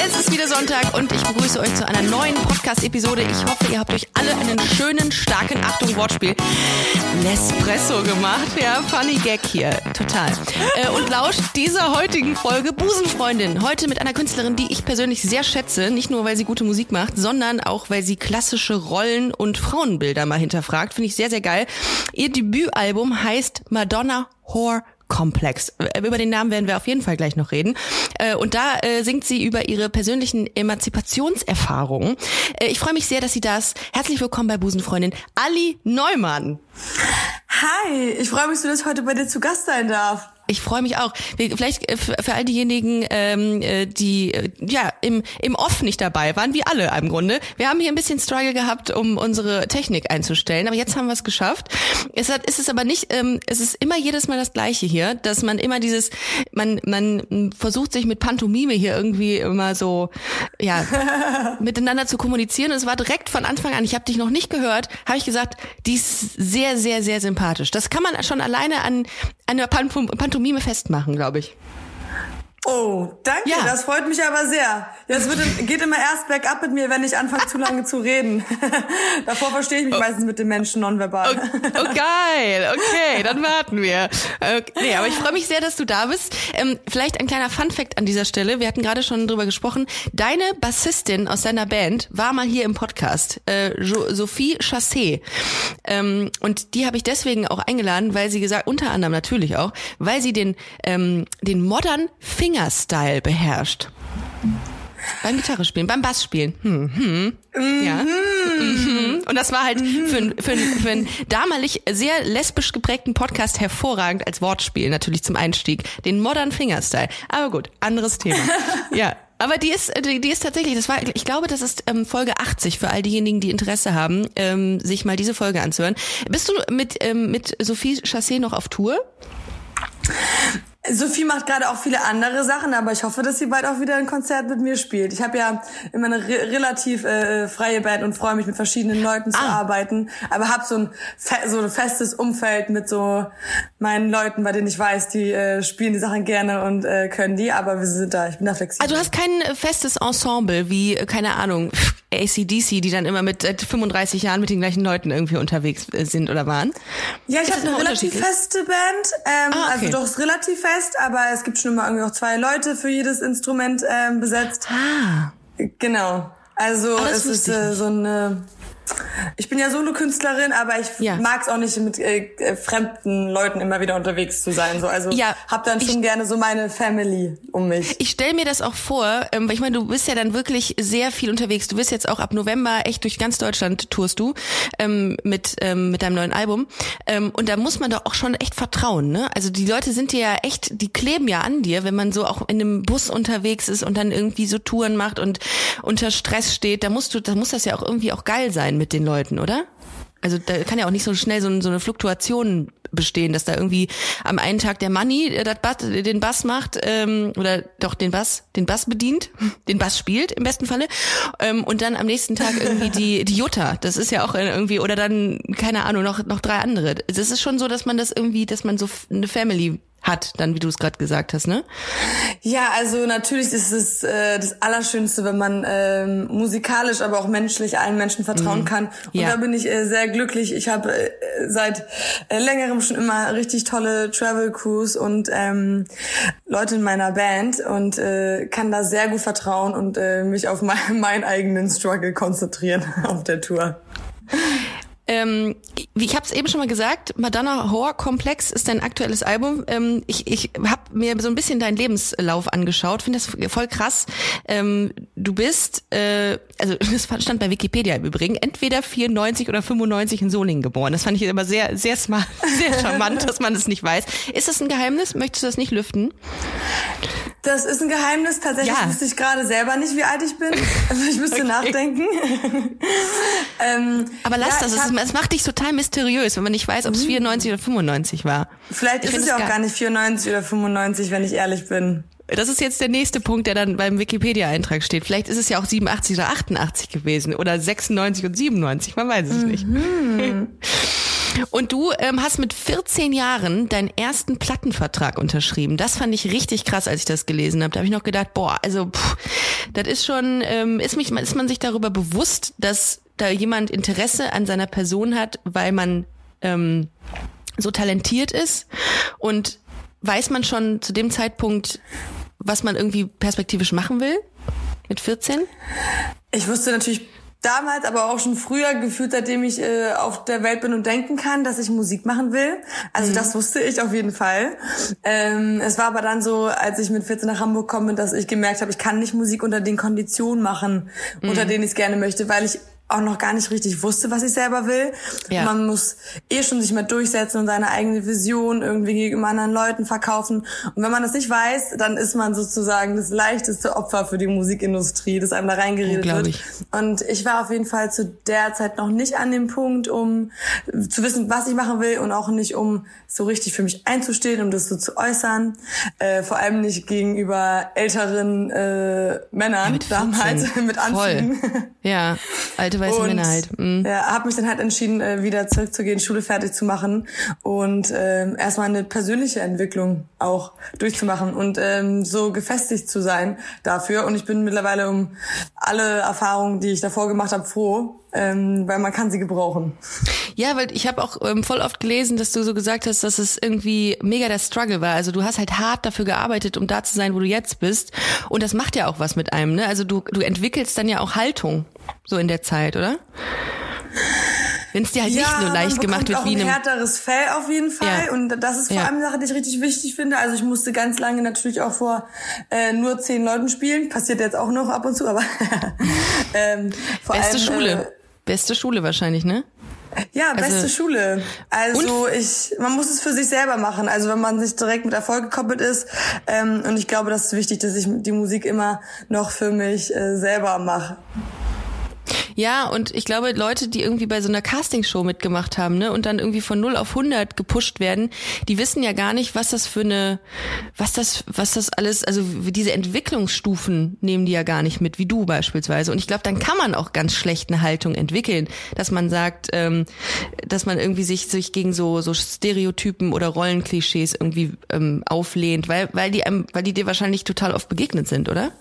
Es ist wieder Sonntag und ich begrüße euch zu einer neuen Podcast-Episode. Ich hoffe, ihr habt euch alle einen schönen, starken, Achtung, Wortspiel, Nespresso gemacht. Ja, funny Gag hier. Total. Äh, und lauscht dieser heutigen Folge Busenfreundin. Heute mit einer Künstlerin, die ich persönlich sehr schätze. Nicht nur, weil sie gute Musik macht, sondern auch, weil sie klassische Rollen und Frauenbilder mal hinterfragt. Finde ich sehr, sehr geil. Ihr Debütalbum heißt Madonna Whore Komplex. Äh, über den Namen werden wir auf jeden Fall gleich noch reden. Äh, und da äh, singt sie über ihre persönlichen Emanzipationserfahrungen. Ich freue mich sehr, dass sie da ist. Herzlich willkommen bei Busenfreundin Ali Neumann. Hi, ich freue mich so, dass ich heute bei dir zu Gast sein darf. Ich freue mich auch. Vielleicht äh, für, all diejenigen, ähm, äh, die äh, ja im, im Off nicht dabei waren, wie alle im Grunde. Wir haben hier ein bisschen Struggle gehabt, um unsere Technik einzustellen, aber jetzt haben wir es geschafft. Es hat, ist es aber nicht, ähm, es ist immer jedes Mal das Gleiche hier, dass man immer dieses, man man versucht sich mit Pantomime hier irgendwie immer so ja miteinander zu kommunizieren. Und es war direkt von Anfang an. Ich habe dich noch nicht gehört, habe ich gesagt, die ist sehr sehr sehr sympathisch. Das kann man schon alleine an an der Pantomime Pantomime festmachen, glaube ich. Oh, danke, ja. das freut mich aber sehr. Das wird, geht immer erst bergab mit mir, wenn ich anfange zu lange zu reden. Davor verstehe ich mich oh. meistens mit den Menschen nonverbal. Oh, oh geil, okay, dann warten wir. Okay, nee, aber ich freue mich sehr, dass du da bist. Ähm, vielleicht ein kleiner Fun-Fact an dieser Stelle. Wir hatten gerade schon drüber gesprochen. Deine Bassistin aus deiner Band war mal hier im Podcast, äh, Sophie Chassé. Ähm, und die habe ich deswegen auch eingeladen, weil sie gesagt, unter anderem natürlich auch, weil sie den, ähm, den Modern Finger Fingerstyle beherrscht. Beim Gitarre spielen, beim Bass spielen. Hm, hm. Mhm. Ja. Mhm. Und das war halt mhm. für, für, für einen damalig sehr lesbisch geprägten Podcast hervorragend als Wortspiel, natürlich zum Einstieg. Den Modern Fingerstyle. Aber gut, anderes Thema. ja. Aber die ist, die, die ist tatsächlich, das war, ich glaube, das ist ähm, Folge 80 für all diejenigen, die Interesse haben, ähm, sich mal diese Folge anzuhören. Bist du mit, ähm, mit Sophie Chassé noch auf Tour? Sophie macht gerade auch viele andere Sachen, aber ich hoffe, dass sie bald auch wieder ein Konzert mit mir spielt. Ich habe ja immer eine re relativ äh, freie Band und freue mich mit verschiedenen Leuten zu ah. arbeiten, aber habe so ein so ein festes Umfeld mit so meinen Leuten, bei denen ich weiß, die äh, spielen die Sachen gerne und äh, können die, aber wir sind da, ich bin da flexibel. Also du hast kein äh, festes Ensemble wie äh, keine Ahnung ACDC, die dann immer mit seit 35 Jahren mit den gleichen Leuten irgendwie unterwegs äh, sind oder waren? Ja, ich habe eine relativ feste Band, ähm, ah, okay. also doch ist relativ fest fest, aber es gibt schon immer irgendwie auch zwei Leute für jedes Instrument ähm, besetzt. Ah. Genau. Also ah, es ist äh, so eine ich bin ja Solokünstlerin, aber ich ja. mag es auch nicht mit äh, äh, fremden Leuten immer wieder unterwegs zu sein. So, also ja, hab dann schon ich, gerne so meine Family um mich. Ich stell mir das auch vor, ähm, weil ich meine, du bist ja dann wirklich sehr viel unterwegs. Du bist jetzt auch ab November echt durch ganz Deutschland tourst du ähm, mit ähm, mit deinem neuen Album. Ähm, und da muss man doch auch schon echt vertrauen. Ne? Also die Leute sind dir ja echt, die kleben ja an dir, wenn man so auch in einem Bus unterwegs ist und dann irgendwie so Touren macht und unter Stress steht. Da musst du, da muss das ja auch irgendwie auch geil sein mit den Leuten, oder? Also da kann ja auch nicht so schnell so, so eine Fluktuation bestehen, dass da irgendwie am einen Tag der Money äh, Bass, den Bass macht ähm, oder doch den Bass, den Bass bedient, den Bass spielt im besten Falle ähm, und dann am nächsten Tag irgendwie die die Jutta. Das ist ja auch irgendwie oder dann keine Ahnung noch noch drei andere. Es ist schon so, dass man das irgendwie, dass man so eine Family hat, dann wie du es gerade gesagt hast, ne? Ja, also natürlich ist es äh, das Allerschönste, wenn man ähm, musikalisch, aber auch menschlich allen Menschen vertrauen mhm. kann. Und ja. da bin ich äh, sehr glücklich. Ich habe äh, seit äh, längerem schon immer richtig tolle Travel Crews und ähm, Leute in meiner Band und äh, kann da sehr gut vertrauen und äh, mich auf mein, meinen eigenen Struggle konzentrieren auf der Tour. Ähm, ich habe es eben schon mal gesagt, Madonna Horror Komplex ist dein aktuelles Album. Ähm, ich ich habe mir so ein bisschen deinen Lebenslauf angeschaut, finde das voll krass. Ähm, du bist, äh, also das stand bei Wikipedia im Übrigen, entweder 94 oder 95 in Solingen geboren. Das fand ich immer sehr, sehr smart, sehr charmant, dass man das nicht weiß. Ist das ein Geheimnis? Möchtest du das nicht lüften? Das ist ein Geheimnis. Tatsächlich ja. wüsste ich gerade selber nicht, wie alt ich bin. Also ich müsste okay. nachdenken. ähm, Aber lass ja, das. Es, es, macht dich total mysteriös, wenn man nicht weiß, ob es 94 mhm. oder 95 war. Vielleicht ich ist es ja auch gar nicht 94 oder 95, wenn ich ehrlich bin. Das ist jetzt der nächste Punkt, der dann beim Wikipedia-Eintrag steht. Vielleicht ist es ja auch 87 oder 88 gewesen oder 96 und 97, man weiß es mhm. nicht. Und du ähm, hast mit 14 Jahren deinen ersten Plattenvertrag unterschrieben. Das fand ich richtig krass, als ich das gelesen habe. Da habe ich noch gedacht, boah, also das ist schon, ähm, ist, mich, ist man sich darüber bewusst, dass da jemand Interesse an seiner Person hat, weil man ähm, so talentiert ist und weiß man schon zu dem Zeitpunkt, was man irgendwie perspektivisch machen will? Mit 14? Ich wusste natürlich damals, aber auch schon früher gefühlt, seitdem ich äh, auf der Welt bin und denken kann, dass ich Musik machen will. Also mhm. das wusste ich auf jeden Fall. Ähm, es war aber dann so, als ich mit 14 nach Hamburg komme, dass ich gemerkt habe, ich kann nicht Musik unter den Konditionen machen, mhm. unter denen ich es gerne möchte, weil ich auch noch gar nicht richtig wusste, was ich selber will. Ja. Man muss eh schon sich mal durchsetzen und seine eigene Vision irgendwie gegenüber anderen Leuten verkaufen. Und wenn man das nicht weiß, dann ist man sozusagen das leichteste Opfer für die Musikindustrie, das einem da reingeredet wird. Ich. Und ich war auf jeden Fall zu der Zeit noch nicht an dem Punkt, um zu wissen, was ich machen will und auch nicht, um so richtig für mich einzustehen, um das so zu äußern. Äh, vor allem nicht gegenüber älteren äh, Männern ja, mit damals mit Anzügen. Ja, alte alte weiße und, Männer halt. Mhm. Ja, habe mich dann halt entschieden, äh, wieder zurückzugehen, Schule fertig zu machen und ähm, erstmal eine persönliche Entwicklung auch durchzumachen und ähm, so gefestigt zu sein dafür. Und ich bin mittlerweile um alle Erfahrungen, die ich davor gemacht habe, froh, ähm, weil man kann sie gebrauchen. Ja, weil ich habe auch ähm, voll oft gelesen, dass du so gesagt hast, dass es irgendwie mega der Struggle war. Also du hast halt hart dafür gearbeitet, um da zu sein, wo du jetzt bist. Und das macht ja auch was mit einem. Ne? Also du, du entwickelst dann ja auch Haltung so in der Zeit, oder? Wenn es dir halt ja, nicht nur leicht gemacht wird wie ein härteres Fell auf jeden Fall ja. und das ist vor ja. allem eine Sache, die ich richtig wichtig finde. Also ich musste ganz lange natürlich auch vor äh, nur zehn Leuten spielen, passiert jetzt auch noch ab und zu, aber ähm, vor Beste allem, Schule. Äh, Beste Schule wahrscheinlich, ne? Ja, beste also, Schule. Also ich, man muss es für sich selber machen. Also wenn man sich direkt mit Erfolg gekoppelt ist. Ähm, und ich glaube, das ist wichtig, dass ich die Musik immer noch für mich äh, selber mache. Ja, und ich glaube, Leute, die irgendwie bei so einer Castingshow mitgemacht haben, ne, und dann irgendwie von 0 auf 100 gepusht werden, die wissen ja gar nicht, was das für eine, was das, was das alles, also diese Entwicklungsstufen nehmen die ja gar nicht mit, wie du beispielsweise. Und ich glaube, dann kann man auch ganz schlecht eine Haltung entwickeln, dass man sagt, ähm, dass man irgendwie sich, sich gegen so, so Stereotypen oder Rollenklischees irgendwie ähm, auflehnt, weil, weil die, weil die dir wahrscheinlich total oft begegnet sind, oder?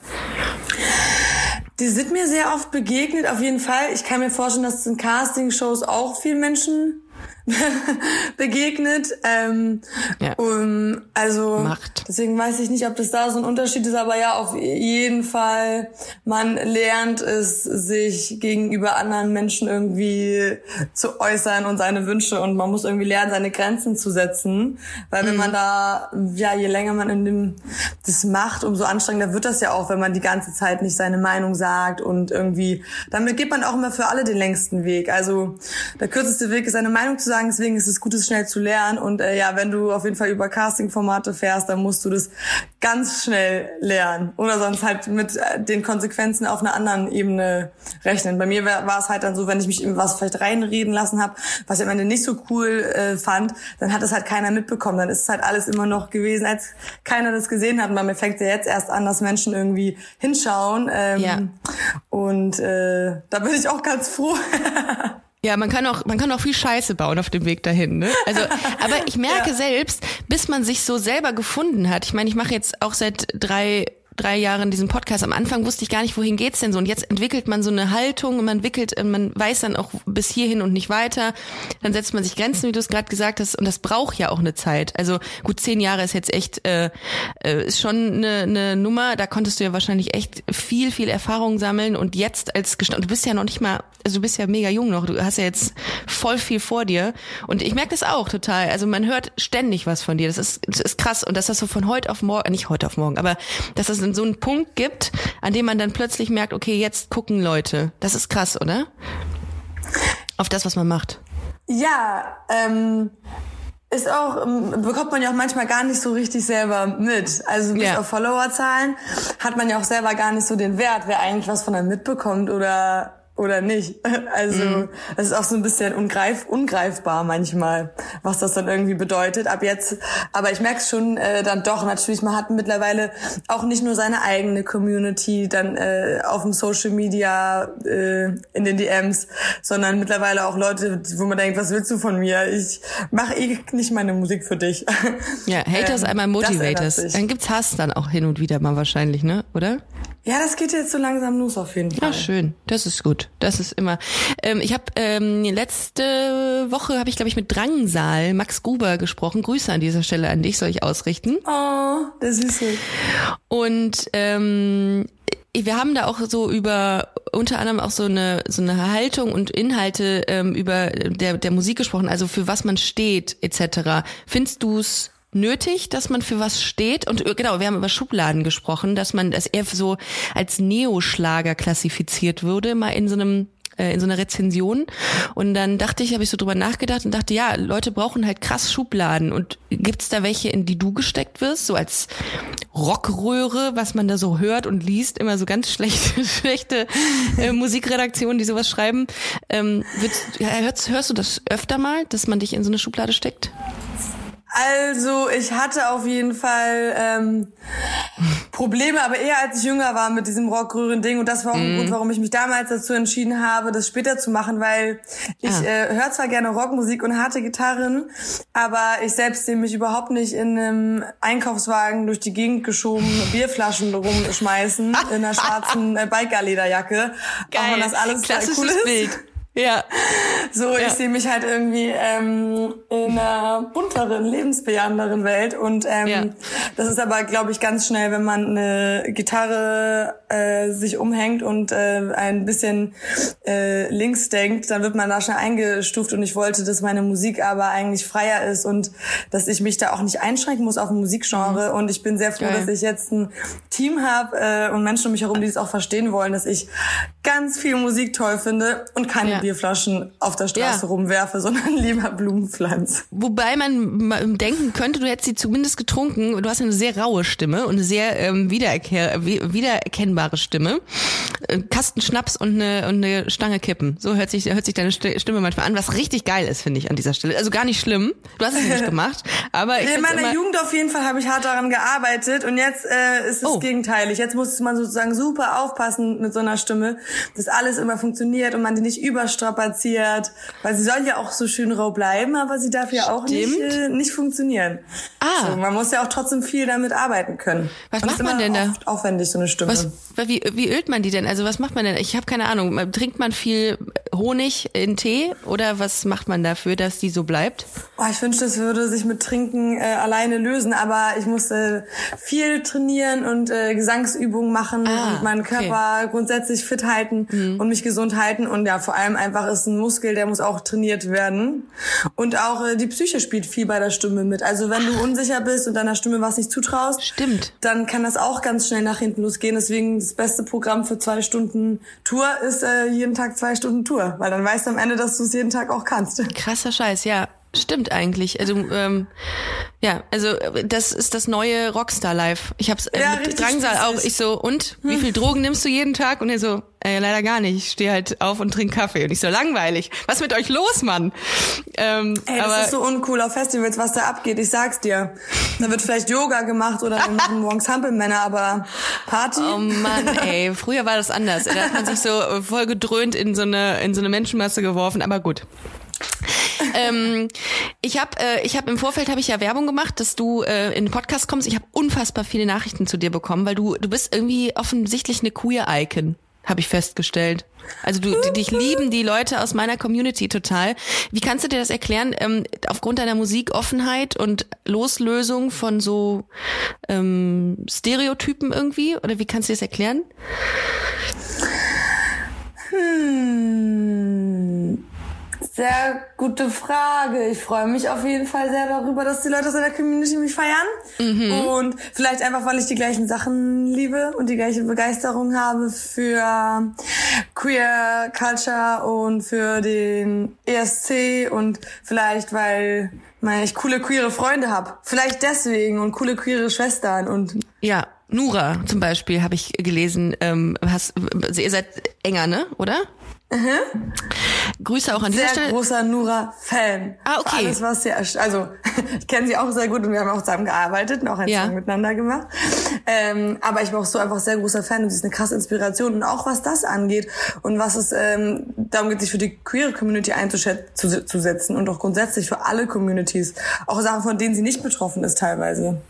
Die sind mir sehr oft begegnet, auf jeden Fall. Ich kann mir vorstellen, dass in Casting-Shows auch viel Menschen begegnet. Ähm, ja. um, also Macht. deswegen weiß ich nicht, ob das da so ein Unterschied ist, aber ja, auf jeden Fall, man lernt es, sich gegenüber anderen Menschen irgendwie zu äußern und seine Wünsche und man muss irgendwie lernen, seine Grenzen zu setzen. Weil wenn mhm. man da, ja, je länger man in dem das macht, umso anstrengender wird das ja auch, wenn man die ganze Zeit nicht seine Meinung sagt und irgendwie, damit geht man auch immer für alle den längsten Weg. Also der kürzeste Weg ist, seine Meinung zu sagen, sagen, deswegen ist es gut, es schnell zu lernen. Und äh, ja, wenn du auf jeden Fall über Casting-Formate fährst, dann musst du das ganz schnell lernen. Oder sonst halt mit äh, den Konsequenzen auf einer anderen Ebene rechnen. Bei mir war es halt dann so, wenn ich mich in was vielleicht reinreden lassen habe, was ich am Ende nicht so cool äh, fand, dann hat es halt keiner mitbekommen. Dann ist es halt alles immer noch gewesen, als keiner das gesehen hat. Und bei mir fängt ja jetzt erst an, dass Menschen irgendwie hinschauen. Ähm, ja. Und äh, da bin ich auch ganz froh. Ja, man kann auch, man kann auch viel Scheiße bauen auf dem Weg dahin. Ne? Also, aber ich merke ja. selbst, bis man sich so selber gefunden hat. Ich meine, ich mache jetzt auch seit drei drei Jahren diesen Podcast. Am Anfang wusste ich gar nicht, wohin geht's denn so. Und jetzt entwickelt man so eine Haltung und man entwickelt, man weiß dann auch bis hierhin und nicht weiter. Dann setzt man sich Grenzen, wie du es gerade gesagt hast. Und das braucht ja auch eine Zeit. Also gut, zehn Jahre ist jetzt echt, äh, äh, ist schon eine, eine Nummer. Da konntest du ja wahrscheinlich echt viel, viel Erfahrung sammeln. Und jetzt als Gestand, du bist ja noch nicht mal, also du bist ja mega jung noch. Du hast ja jetzt voll viel vor dir. Und ich merke das auch total. Also man hört ständig was von dir. Das ist, das ist krass. Und dass das so von heute auf morgen, nicht heute auf morgen, aber dass das so einen Punkt gibt, an dem man dann plötzlich merkt, okay, jetzt gucken Leute. Das ist krass, oder? Auf das, was man macht. Ja, ähm, ist auch, ähm, bekommt man ja auch manchmal gar nicht so richtig selber mit. Also bis ja. auf Followerzahlen hat man ja auch selber gar nicht so den Wert, wer eigentlich was von einem mitbekommt oder oder nicht. Also mhm. es ist auch so ein bisschen ungreif, ungreifbar manchmal, was das dann irgendwie bedeutet. Ab jetzt, aber ich merke es schon äh, dann doch natürlich, man hat mittlerweile auch nicht nur seine eigene Community dann äh, auf dem Social Media äh, in den DMs, sondern mittlerweile auch Leute, wo man denkt, was willst du von mir? Ich mache eh nicht meine Musik für dich. Ja, Haters ähm, einmal Motivators. Dann gibt's Hass dann auch hin und wieder mal wahrscheinlich, ne? Oder? Ja, das geht jetzt so langsam los auf jeden Fall. Ja, schön. Das ist gut. Das ist immer. Ähm, ich habe ähm, letzte Woche habe ich glaube ich mit Drangsal Max Gruber gesprochen. Grüße an dieser Stelle an dich soll ich ausrichten. Oh, das ist so. Und ähm, wir haben da auch so über unter anderem auch so eine so eine Haltung und Inhalte ähm, über der der Musik gesprochen, also für was man steht etc. Findest du's nötig, dass man für was steht. Und äh, genau, wir haben über Schubladen gesprochen, dass man das eher so als Neoschlager klassifiziert würde, mal in so einem äh, in so einer Rezension und dann dachte ich, habe ich so drüber nachgedacht und dachte, ja, Leute brauchen halt krass Schubladen und gibt's da welche, in die du gesteckt wirst, so als Rockröhre, was man da so hört und liest, immer so ganz schlechte, schlechte äh, Musikredaktionen, die sowas schreiben. Ähm, würdest, hörst, hörst du das öfter mal, dass man dich in so eine Schublade steckt? Also ich hatte auf jeden Fall ähm, Probleme, aber eher als ich jünger war mit diesem Rockröhren-Ding. Und das war auch mm. ein mhm. Grund, warum ich mich damals dazu entschieden habe, das später zu machen, weil ich ah. äh, höre zwar gerne Rockmusik und harte Gitarren, aber ich selbst sehe mich überhaupt nicht in einem Einkaufswagen durch die Gegend geschoben, Bierflaschen rumschmeißen in einer schwarzen äh, Biker-Lederjacke. Geil. Auch wenn das alles Klassisches cool ist. Bild. Ja. So, ich sehe mich halt irgendwie ähm, in einer bunteren, lebensbejahenderen Welt. Und ähm, ja. das ist aber, glaube ich, ganz schnell, wenn man eine Gitarre äh, sich umhängt und äh, ein bisschen äh, links denkt, dann wird man da schnell eingestuft. Und ich wollte, dass meine Musik aber eigentlich freier ist und dass ich mich da auch nicht einschränken muss auf ein Musikgenre. Mhm. Und ich bin sehr froh, Geil. dass ich jetzt ein Team habe äh, und Menschen um mich herum, die es auch verstehen wollen, dass ich ganz viel Musik toll finde und keine ja. Bierflaschen auf der Straße ja. rumwerfe, sondern lieber Blumenpflanz. Wobei man denken könnte, du hättest sie zumindest getrunken. Du hast eine sehr raue Stimme und eine sehr ähm, wiedererkehr wiedererkennbare Stimme. Äh, Kasten Schnaps und eine, und eine Stange Kippen. So hört sich, hört sich deine Stimme manchmal an, was richtig geil ist, finde ich, an dieser Stelle. Also gar nicht schlimm. Du hast es nicht gemacht. Aber ich In meiner Jugend auf jeden Fall habe ich hart daran gearbeitet und jetzt äh, ist es oh. gegenteilig. Jetzt muss man sozusagen super aufpassen mit so einer Stimme, dass alles immer funktioniert und man die nicht übersteuert strapaziert, weil sie soll ja auch so schön rau bleiben, aber sie darf ja auch nicht, äh, nicht funktionieren. Ah. So, man muss ja auch trotzdem viel damit arbeiten können. Was macht man denn da? Aufwendig, so eine Stimme. Was, wie, wie ölt man die denn? Also was macht man denn? Ich habe keine Ahnung. Trinkt man viel Honig in Tee oder was macht man dafür, dass die so bleibt? Oh, ich wünschte, es würde sich mit Trinken äh, alleine lösen, aber ich musste viel trainieren und äh, Gesangsübungen machen ah, und meinen Körper okay. grundsätzlich fit halten mhm. und mich gesund halten und ja, vor allem einfach ist ein Muskel, der muss auch trainiert werden. Und auch äh, die Psyche spielt viel bei der Stimme mit. Also wenn du unsicher bist und deiner Stimme was nicht zutraust, Stimmt. dann kann das auch ganz schnell nach hinten losgehen. Deswegen das beste Programm für zwei Stunden Tour ist äh, jeden Tag zwei Stunden Tour, weil dann weißt du am Ende, dass du es jeden Tag auch kannst. Krasser Scheiß, ja. Stimmt eigentlich. Also ähm, ja, also das ist das neue Rockstar Life. Ich hab's äh, ja, mit Drangsal auch. Ich so und wie viel Drogen nimmst du jeden Tag? Und er so äh, leider gar nicht. Ich stehe halt auf und trinke Kaffee. Und ich so langweilig. Was mit euch los, Mann? Ähm, Ey, das aber, ist so uncool auf Festivals, was da abgeht. Ich sag's dir. Da wird vielleicht Yoga gemacht oder wir machen morgens Hampelmänner, aber Party. Oh Mann, ey, früher war das anders. Da hat man sich so voll gedröhnt in so eine in so eine Menschenmasse geworfen. Aber gut ähm, ich habe äh, ich hab im Vorfeld habe ich ja Werbung gemacht, dass du äh, in den Podcast kommst. Ich habe unfassbar viele Nachrichten zu dir bekommen, weil du du bist irgendwie offensichtlich eine queer Icon, habe ich festgestellt. Also du, dich lieben die Leute aus meiner Community total. Wie kannst du dir das erklären? Ähm, aufgrund deiner Musikoffenheit und Loslösung von so ähm, Stereotypen irgendwie? Oder wie kannst du das erklären? Hm. Sehr gute Frage. Ich freue mich auf jeden Fall sehr darüber, dass die Leute aus der Community mich feiern. Mhm. Und vielleicht einfach, weil ich die gleichen Sachen liebe und die gleiche Begeisterung habe für Queer Culture und für den ESC und vielleicht, weil ich coole queere Freunde habe. Vielleicht deswegen und coole queere Schwestern und ja. Nura zum Beispiel habe ich gelesen, ähm, hast, ihr seid enger, ne? Oder? Mhm. Grüße auch an dieser sehr Stelle. großer Nura-Fan. Ah, okay. Für alles, was sie, also ich kenne sie auch sehr gut und wir haben auch zusammen gearbeitet und auch ein Ja. Song miteinander gemacht. Ähm, aber ich bin auch so einfach sehr großer Fan und sie ist eine krasse Inspiration und auch was das angeht und was es ähm, darum geht, sich für die queere Community einzusetzen und auch grundsätzlich für alle Communities, auch Sachen, von denen sie nicht betroffen ist teilweise.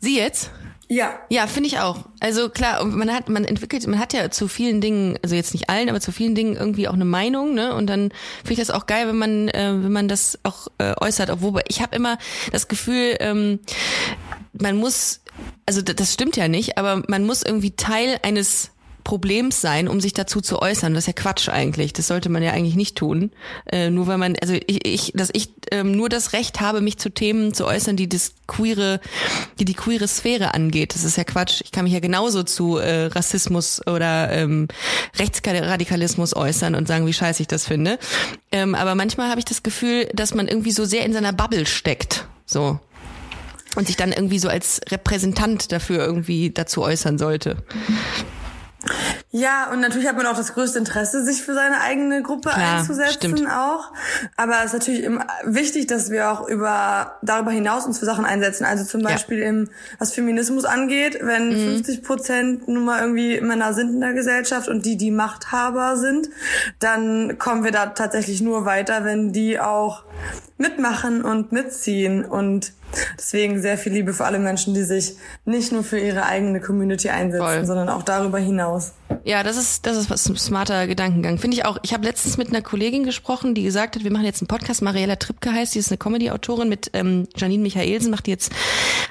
Sie jetzt? Ja. Ja, finde ich auch. Also klar, man hat, man entwickelt, man hat ja zu vielen Dingen, also jetzt nicht allen, aber zu vielen Dingen irgendwie auch eine Meinung, ne? Und dann finde ich das auch geil, wenn man, äh, wenn man das auch äh, äußert. Obwohl ich habe immer das Gefühl, ähm, man muss, also das stimmt ja nicht, aber man muss irgendwie Teil eines Problems sein, um sich dazu zu äußern. Das ist ja Quatsch eigentlich. Das sollte man ja eigentlich nicht tun. Äh, nur weil man, also ich, ich dass ich ähm, nur das Recht habe, mich zu Themen zu äußern, die das queere, die die queere Sphäre angeht. Das ist ja Quatsch. Ich kann mich ja genauso zu äh, Rassismus oder ähm, Rechtsradikalismus äußern und sagen, wie scheiße ich das finde. Ähm, aber manchmal habe ich das Gefühl, dass man irgendwie so sehr in seiner Bubble steckt. So und sich dann irgendwie so als Repräsentant dafür irgendwie dazu äußern sollte. Ja, und natürlich hat man auch das größte Interesse, sich für seine eigene Gruppe Klar, einzusetzen stimmt. auch. Aber es ist natürlich immer wichtig, dass wir auch über darüber hinaus uns für Sachen einsetzen. Also zum Ja. Mhm. Beispiel im, was Feminismus angeht, wenn 50 Prozent nun mal irgendwie Männer sind in der Gesellschaft und die die Machthaber sind, dann kommen wir da tatsächlich nur weiter, wenn die auch mitmachen und mitziehen und deswegen sehr viel Liebe für alle Menschen, die sich nicht nur für ihre eigene Community einsetzen, Voll. sondern auch darüber hinaus. Ja, das ist das ist was ein smarter Gedankengang. Finde ich auch. Ich habe letztens mit einer Kollegin gesprochen, die gesagt hat, wir machen jetzt einen Podcast. Mariella Tripke heißt, die ist eine Comedy-Autorin mit ähm, Janine Michaelsen, macht jetzt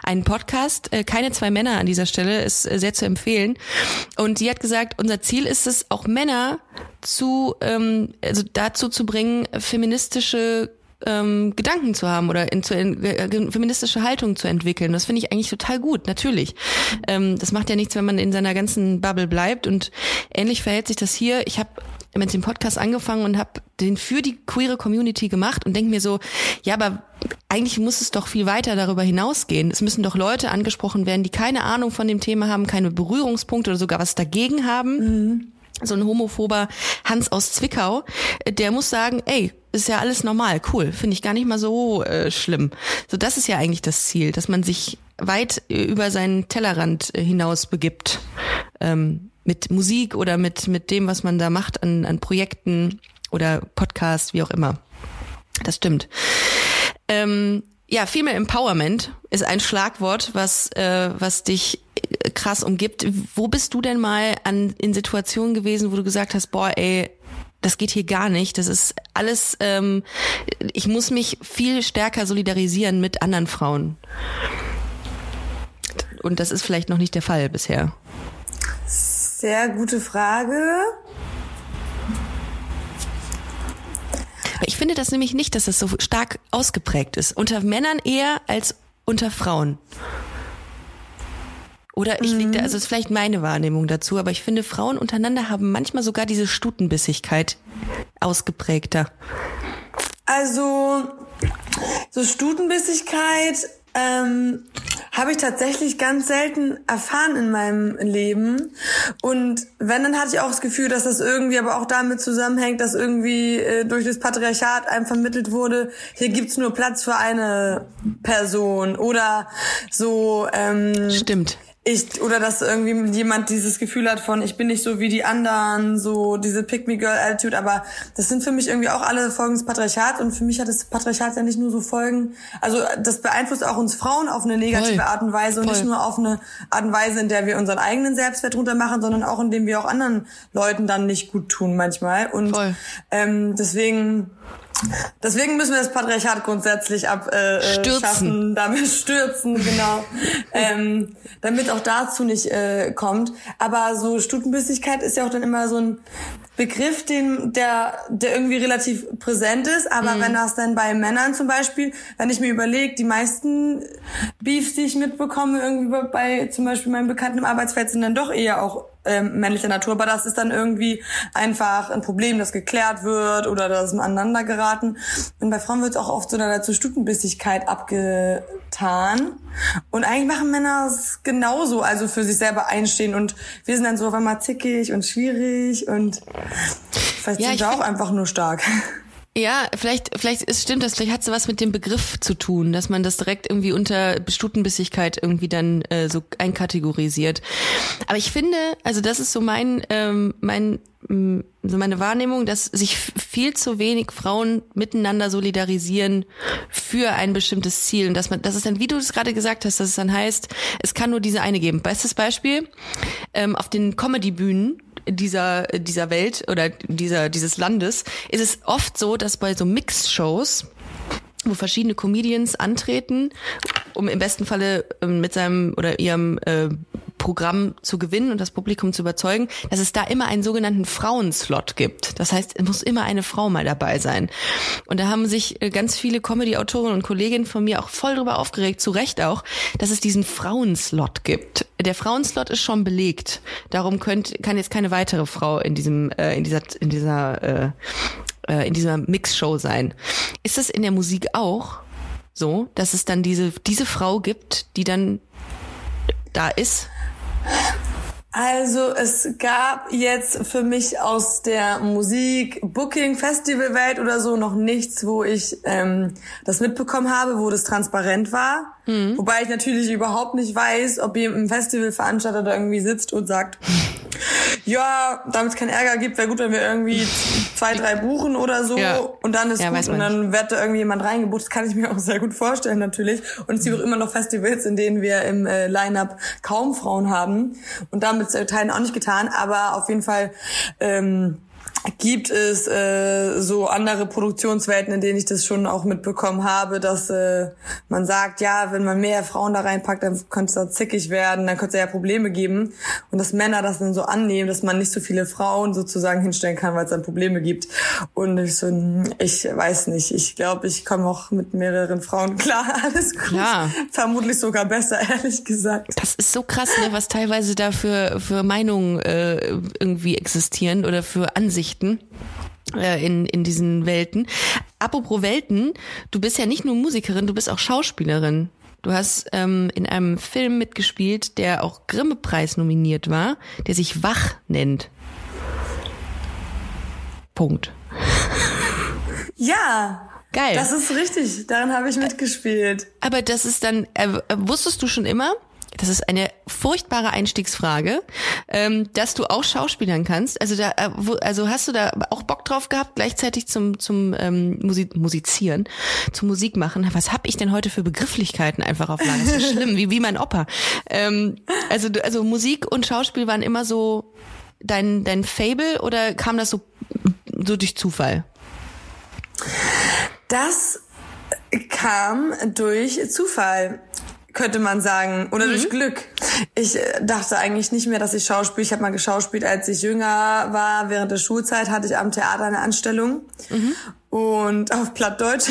einen Podcast. Äh, keine zwei Männer an dieser Stelle, ist äh, sehr zu empfehlen. Und die hat gesagt, unser Ziel ist es, auch Männer zu ähm, also dazu zu bringen, feministische ähm, Gedanken zu haben oder in, zu, in, äh, feministische Haltung zu entwickeln. Das finde ich eigentlich total gut, natürlich. Ähm, das macht ja nichts, wenn man in seiner ganzen Bubble bleibt und ähnlich verhält sich das hier. Ich habe mit dem Podcast angefangen und habe den für die queere Community gemacht und denke mir so, ja, aber eigentlich muss es doch viel weiter darüber hinausgehen. Es müssen doch Leute angesprochen werden, die keine Ahnung von dem Thema haben, keine Berührungspunkte oder sogar was dagegen haben so ein homophober Hans aus Zwickau, äh, der muss sagen, ey, ist ja alles normal, cool, finde ich gar nicht mal so äh, schlimm. So, das ist ja eigentlich das Ziel, dass man sich weit äh, über seinen Tellerrand äh, hinaus begibt. Ähm, mit Musik oder mit, mit dem, was man da macht an, an Projekten oder Podcasts, wie auch immer. Das stimmt. Ähm, ja, Female Empowerment ist ein Schlagwort, was, äh, was dich äh, krass umgibt. Wo bist du denn mal an, in Situationen gewesen, wo du gesagt hast, boah, ey, das geht hier gar nicht. Das ist alles, ähm, ich muss mich viel stärker solidarisieren mit anderen Frauen. Und das ist vielleicht noch nicht der Fall bisher. Sehr gute Frage. Ich finde das nämlich nicht, dass das so stark ausgeprägt ist. Unter Männern eher als unter Frauen. Oder ich liege da, also das ist vielleicht meine Wahrnehmung dazu, aber ich finde, Frauen untereinander haben manchmal sogar diese Stutenbissigkeit ausgeprägter. Also, so Stutenbissigkeit ähm, habe ich tatsächlich ganz selten erfahren in meinem Leben. Und wenn, dann hatte ich auch das Gefühl, dass das irgendwie aber auch damit zusammenhängt, dass irgendwie äh, durch das Patriarchat einem vermittelt wurde, hier gibt's nur Platz für eine Person. Oder so... Ähm, Stimmt. Ich oder dass irgendwie jemand dieses Gefühl hat von ich bin nicht so wie die anderen, so diese Pick me girl Attitude, aber das sind für mich irgendwie auch alle Folgen des Patriarchats und für mich hat das Patriarchat ja nicht nur so Folgen, also das beeinflusst auch uns Frauen auf eine negative Voll. Art und Weise und Voll. nicht nur auf eine Art und Weise, in der wir unseren eigenen Selbstwert runter machen, sondern auch indem wir auch anderen Leuten dann nicht gut tun manchmal und Voll. ähm, deswegen Deswegen müssen wir das Patriarchat grundsätzlich ab äh, äh, damit stürzen, genau, ähm, damit auch dazu nicht äh, kommt. Aber so Stutenbissigkeit ist ja auch dann immer so ein Begriff, den der der irgendwie relativ präsent ist. Aber wenn das dann bei Männern zum Beispiel, wenn ich mir überlege, die meisten Beefs, die ich mitbekomme, irgendwie bei, bei zum Beispiel meinem Bekannten im Arbeitsfeld, sind dann doch eher auch ähm, männlicher Natur, aber das ist dann irgendwie einfach ein Problem, das geklärt wird oder das ist aneinander geraten. Und bei Frauen wird es auch oft so dazu Stutenbissigkeit abgetan. Und eigentlich machen Männer es genauso, also für sich selber einstehen und wir sind dann so auf einmal zickig und schwierig und Vielleicht ja, sind wir auch einfach nur stark. Ja, vielleicht, vielleicht ist, stimmt das, vielleicht hat es was mit dem Begriff zu tun, dass man das direkt irgendwie unter Stutenbissigkeit irgendwie dann äh, so einkategorisiert. Aber ich finde, also das ist so mein, ähm, mein, mm, so meine Wahrnehmung, dass sich viel zu wenig Frauen miteinander solidarisieren für ein bestimmtes Ziel. Und dass man, das ist dann, wie du es gerade gesagt hast, dass es dann heißt, es kann nur diese eine geben. Bestes Beispiel, ähm, auf den Comedy-Bühnen dieser, dieser Welt oder dieser, dieses Landes ist es oft so, dass bei so Mix-Shows wo verschiedene Comedians antreten, um im besten Falle ähm, mit seinem oder ihrem äh, Programm zu gewinnen und das Publikum zu überzeugen, dass es da immer einen sogenannten Frauenslot gibt. Das heißt, es muss immer eine Frau mal dabei sein. Und da haben sich äh, ganz viele Comedy-Autoren und Kolleginnen von mir auch voll drüber aufgeregt, zu Recht auch, dass es diesen Frauenslot gibt. Der Frauenslot ist schon belegt. Darum könnt, kann jetzt keine weitere Frau in diesem, äh, in dieser, in dieser, äh, äh, in dieser Mixshow sein. Ist das in der Musik auch so, dass es dann diese, diese Frau gibt, die dann da ist? Also es gab jetzt für mich aus der Musik, Booking, Festivalwelt oder so noch nichts, wo ich ähm, das mitbekommen habe, wo das transparent war. Mhm. Wobei ich natürlich überhaupt nicht weiß, ob ihr im Festivalveranstalter da irgendwie sitzt und sagt, ja, damit es keinen Ärger gibt, wäre gut, wenn wir irgendwie zwei, drei buchen oder so ja. und dann ist ja, gut und dann wird da irgendwie jemand reingebucht. Das kann ich mir auch sehr gut vorstellen natürlich. Und es gibt auch immer noch Festivals, in denen wir im äh, Line-Up kaum Frauen haben und damit ist Teilen auch nicht getan, aber auf jeden Fall ähm, gibt es äh, so andere Produktionswelten, in denen ich das schon auch mitbekommen habe, dass äh, man sagt, ja, wenn man mehr Frauen da reinpackt, dann könnte es da zickig werden, dann könnte es ja Probleme geben. Und dass Männer das dann so annehmen, dass man nicht so viele Frauen sozusagen hinstellen kann, weil es dann Probleme gibt. Und ich so, ich weiß nicht, ich glaube, ich komme auch mit mehreren Frauen klar, alles gut. Ja. Vermutlich sogar besser, ehrlich gesagt. Das ist so krass, ne, was teilweise da für, für Meinungen äh, irgendwie existieren oder für Ansichten Ansichten äh, in, in diesen Welten. Apropos Welten, du bist ja nicht nur Musikerin, du bist auch Schauspielerin. Du hast ähm, in einem Film mitgespielt, der auch Grimme-Preis nominiert war, der sich Wach nennt. Punkt. Ja. Geil. Das ist richtig. Daran habe ich mitgespielt. Aber das ist dann, äh, wusstest du schon immer, das ist eine furchtbare Einstiegsfrage, ähm, dass du auch Schauspielern kannst. Also da, äh, wo, also hast du da auch Bock drauf gehabt, gleichzeitig zum zum ähm, Musi Musizieren, zum Musik machen? Was hab ich denn heute für Begrifflichkeiten einfach auf Lager? Das ist schlimm, wie wie mein Opa. Ähm, also also Musik und Schauspiel waren immer so dein dein Fable oder kam das so so durch Zufall? Das kam durch Zufall könnte man sagen. Oder mhm. durch Glück. Ich äh, dachte eigentlich nicht mehr, dass ich schauspiel. Ich habe mal geschauspielt, als ich jünger war. Während der Schulzeit hatte ich am Theater eine Anstellung. Mhm. Und auf Plattdeutsch.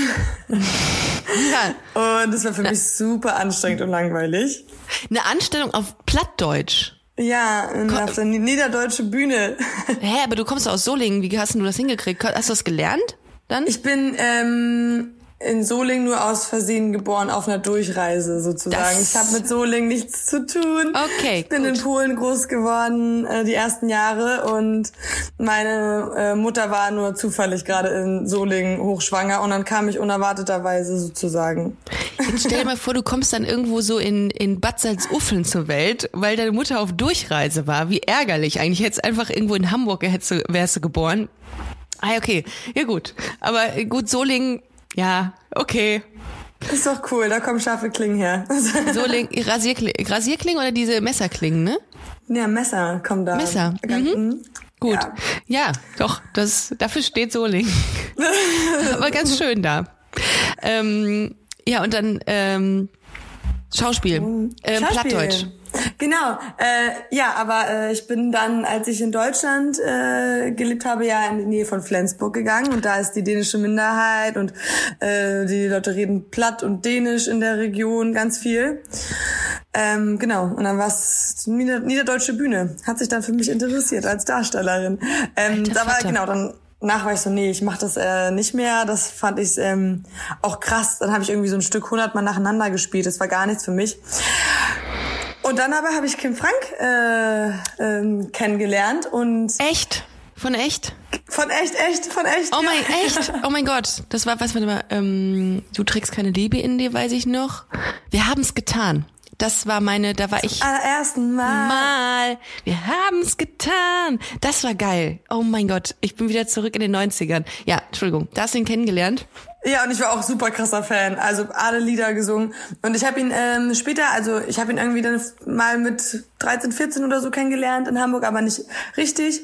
ja. Und das war für mich super anstrengend und langweilig. Eine Anstellung auf Plattdeutsch? Ja, auf der niederdeutsche Bühne. Hä, aber du kommst aus Solingen. Wie hast du das hingekriegt? Hast du das gelernt? Dann? Ich bin ähm, in Solingen nur aus Versehen geboren auf einer Durchreise sozusagen. Das ich habe mit Solingen nichts zu tun. Okay. Ich bin gut. in Polen groß geworden äh, die ersten Jahre und meine äh, Mutter war nur zufällig gerade in Solingen hochschwanger und dann kam ich unerwarteterweise sozusagen. Jetzt stell dir mal vor, du kommst dann irgendwo so in in Bad Salzuffeln zur Welt, weil deine Mutter auf Durchreise war. Wie ärgerlich. Eigentlich hättest einfach irgendwo in Hamburg hättest du, wärst du geboren. Ah, okay. Ja gut. Aber gut, Solingen ja, okay. Ist doch cool, da kommen scharfe Klingen her. so Rasierklingen, Rasierklingen oder diese Messerklingen, ne? Ja, Messer kommen da. Messer. Mhm. Gut. Ja. ja. doch, das, dafür steht Soling. Aber ganz schön da. Ähm, ja, und dann ähm, Schauspiel, ähm, Schauspiel. Plattdeutsch. Genau, äh, ja, aber äh, ich bin dann, als ich in Deutschland äh, gelebt habe, ja in die Nähe von Flensburg gegangen und da ist die dänische Minderheit und äh, die Leute reden platt und dänisch in der Region ganz viel. Ähm, genau, und dann war es Nieder Niederdeutsche Bühne. Hat sich dann für mich interessiert als Darstellerin. Ähm, da war genau dann nach war ich so, nee, ich mach das äh, nicht mehr. Das fand ich ähm, auch krass. Dann habe ich irgendwie so ein Stück hundertmal nacheinander gespielt. Das war gar nichts für mich. Und dann aber habe ich Kim Frank äh, ähm, kennengelernt und echt Von echt? Von echt, echt, von echt. Oh mein, ja. echt? Oh mein Gott. Das war, was, warte mal, ähm, du trägst keine Liebe in dir, weiß ich noch. Wir haben's getan. Das war meine, da war ich. Allerersten Mal. Mal. Wir haben's getan. Das war geil. Oh mein Gott. Ich bin wieder zurück in den 90ern. Ja, Entschuldigung. Da hast du ihn kennengelernt? Ja, und ich war auch super krasser Fan. Also alle Lieder gesungen. Und ich habe ihn ähm, später, also ich habe ihn irgendwie dann mal mit 13, 14 oder so kennengelernt in Hamburg, aber nicht richtig.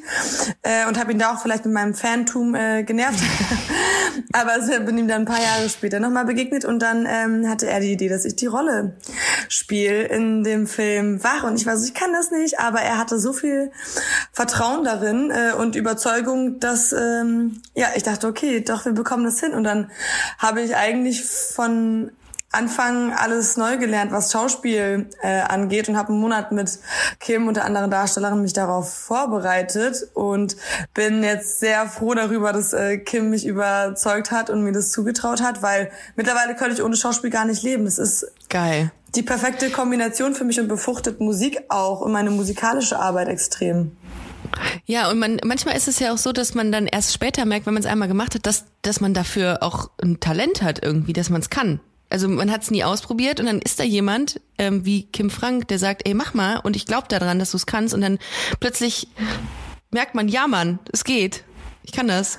Äh, und habe ihn da auch vielleicht mit meinem Fantum äh, genervt. aber also, bin ihm dann ein paar Jahre später nochmal begegnet und dann ähm, hatte er die Idee, dass ich die Rolle spiele in dem Film Wach. Und ich war so, ich kann das nicht, aber er hatte so viel Vertrauen darin äh, und Überzeugung, dass ähm, ja, ich dachte, okay, doch, wir bekommen das hin. Und dann habe ich eigentlich von Anfang alles neu gelernt, was Schauspiel äh, angeht und habe einen Monat mit Kim und der anderen Darstellerin mich darauf vorbereitet und bin jetzt sehr froh darüber, dass äh, Kim mich überzeugt hat und mir das zugetraut hat, weil mittlerweile könnte ich ohne Schauspiel gar nicht leben. Das ist geil. Die perfekte Kombination für mich und befruchtet Musik auch und meine musikalische Arbeit extrem. Ja, und man, manchmal ist es ja auch so, dass man dann erst später merkt, wenn man es einmal gemacht hat, dass, dass man dafür auch ein Talent hat irgendwie, dass man es kann. Also man hat es nie ausprobiert und dann ist da jemand ähm, wie Kim Frank, der sagt, ey, mach mal und ich glaube daran, dass du es kannst und dann plötzlich merkt man, ja Mann, es geht. Ich kann das.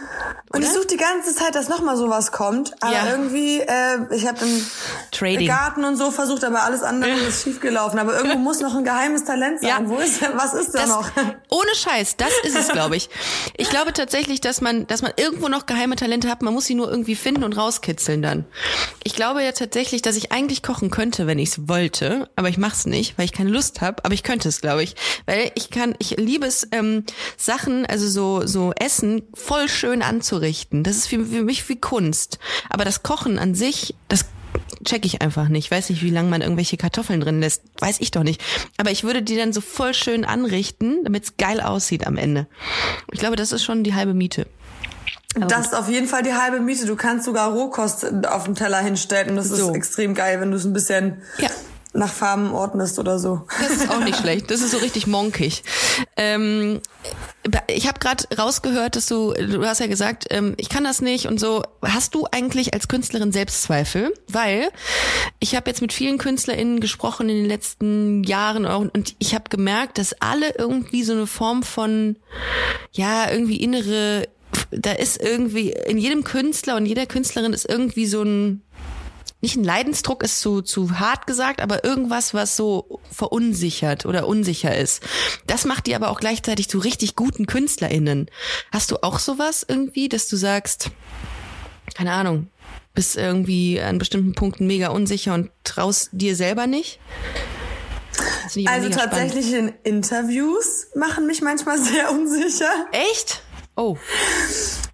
Oder? Und ich suche die ganze Zeit, dass nochmal sowas kommt. Aber ja. irgendwie, äh, ich habe im Trading. Garten und so versucht, aber alles andere ist schiefgelaufen. Aber irgendwo muss noch ein geheimes Talent sein. Ja. Wo ist, was ist da das, noch? Ohne Scheiß, das ist es, glaube ich. Ich glaube tatsächlich, dass man, dass man irgendwo noch geheime Talente hat. Man muss sie nur irgendwie finden und rauskitzeln dann. Ich glaube ja tatsächlich, dass ich eigentlich kochen könnte, wenn ich es wollte. Aber ich mache es nicht, weil ich keine Lust habe. Aber ich könnte es, glaube ich. Weil ich kann, ich liebe es, ähm, Sachen, also so, so Essen voll schön anzurichten. Das ist für, für mich wie Kunst. Aber das Kochen an sich, das check ich einfach nicht. Weiß nicht, wie lange man irgendwelche Kartoffeln drin lässt. Weiß ich doch nicht. Aber ich würde die dann so voll schön anrichten, damit es geil aussieht am Ende. Ich glaube, das ist schon die halbe Miete. Aber das ist auf jeden Fall die halbe Miete. Du kannst sogar Rohkost auf dem Teller hinstellen und das so. ist extrem geil, wenn du es ein bisschen ja. Nach Farben ordnest oder so. Das ist auch nicht schlecht. Das ist so richtig monkig. Ähm, ich habe gerade rausgehört, dass du, du hast ja gesagt, ähm, ich kann das nicht und so. Hast du eigentlich als Künstlerin Selbstzweifel? Weil ich habe jetzt mit vielen KünstlerInnen gesprochen in den letzten Jahren und ich habe gemerkt, dass alle irgendwie so eine Form von, ja, irgendwie innere, da ist irgendwie, in jedem Künstler und jeder Künstlerin ist irgendwie so ein, nicht ein Leidensdruck ist zu, zu hart gesagt, aber irgendwas, was so verunsichert oder unsicher ist. Das macht die aber auch gleichzeitig zu richtig guten KünstlerInnen. Hast du auch sowas irgendwie, dass du sagst, keine Ahnung, bist irgendwie an bestimmten Punkten mega unsicher und traust dir selber nicht? Also tatsächlich in Interviews machen mich manchmal sehr unsicher. Echt? Oh.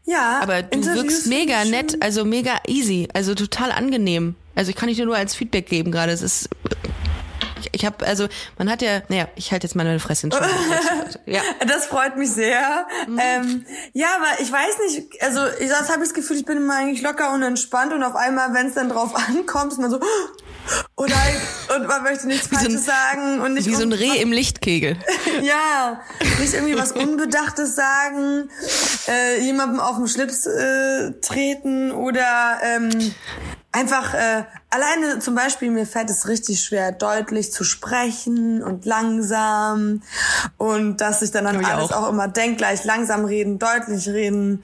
Ja. Aber du Interviews wirkst mega nett, also mega easy, also total angenehm. Also ich kann ich dir nur als Feedback geben gerade. Es ist ich, ich habe also man hat ja naja ich halte jetzt mal meine Fresse ja das freut mich sehr mhm. ähm, ja aber ich weiß nicht also ich das habe ich das Gefühl ich bin immer eigentlich locker und entspannt und auf einmal wenn es dann drauf ankommt ist man so oder und man möchte nichts wie Falsches so ein, sagen und nicht wie so ein Reh im Lichtkegel. ja, nicht irgendwie was Unbedachtes sagen, äh, jemandem auf den Schlips äh, treten oder ähm, einfach äh, alleine zum Beispiel mir fällt es richtig schwer, deutlich zu sprechen und langsam und dass ich dann an alles auch. auch. immer denk gleich langsam reden, deutlich reden,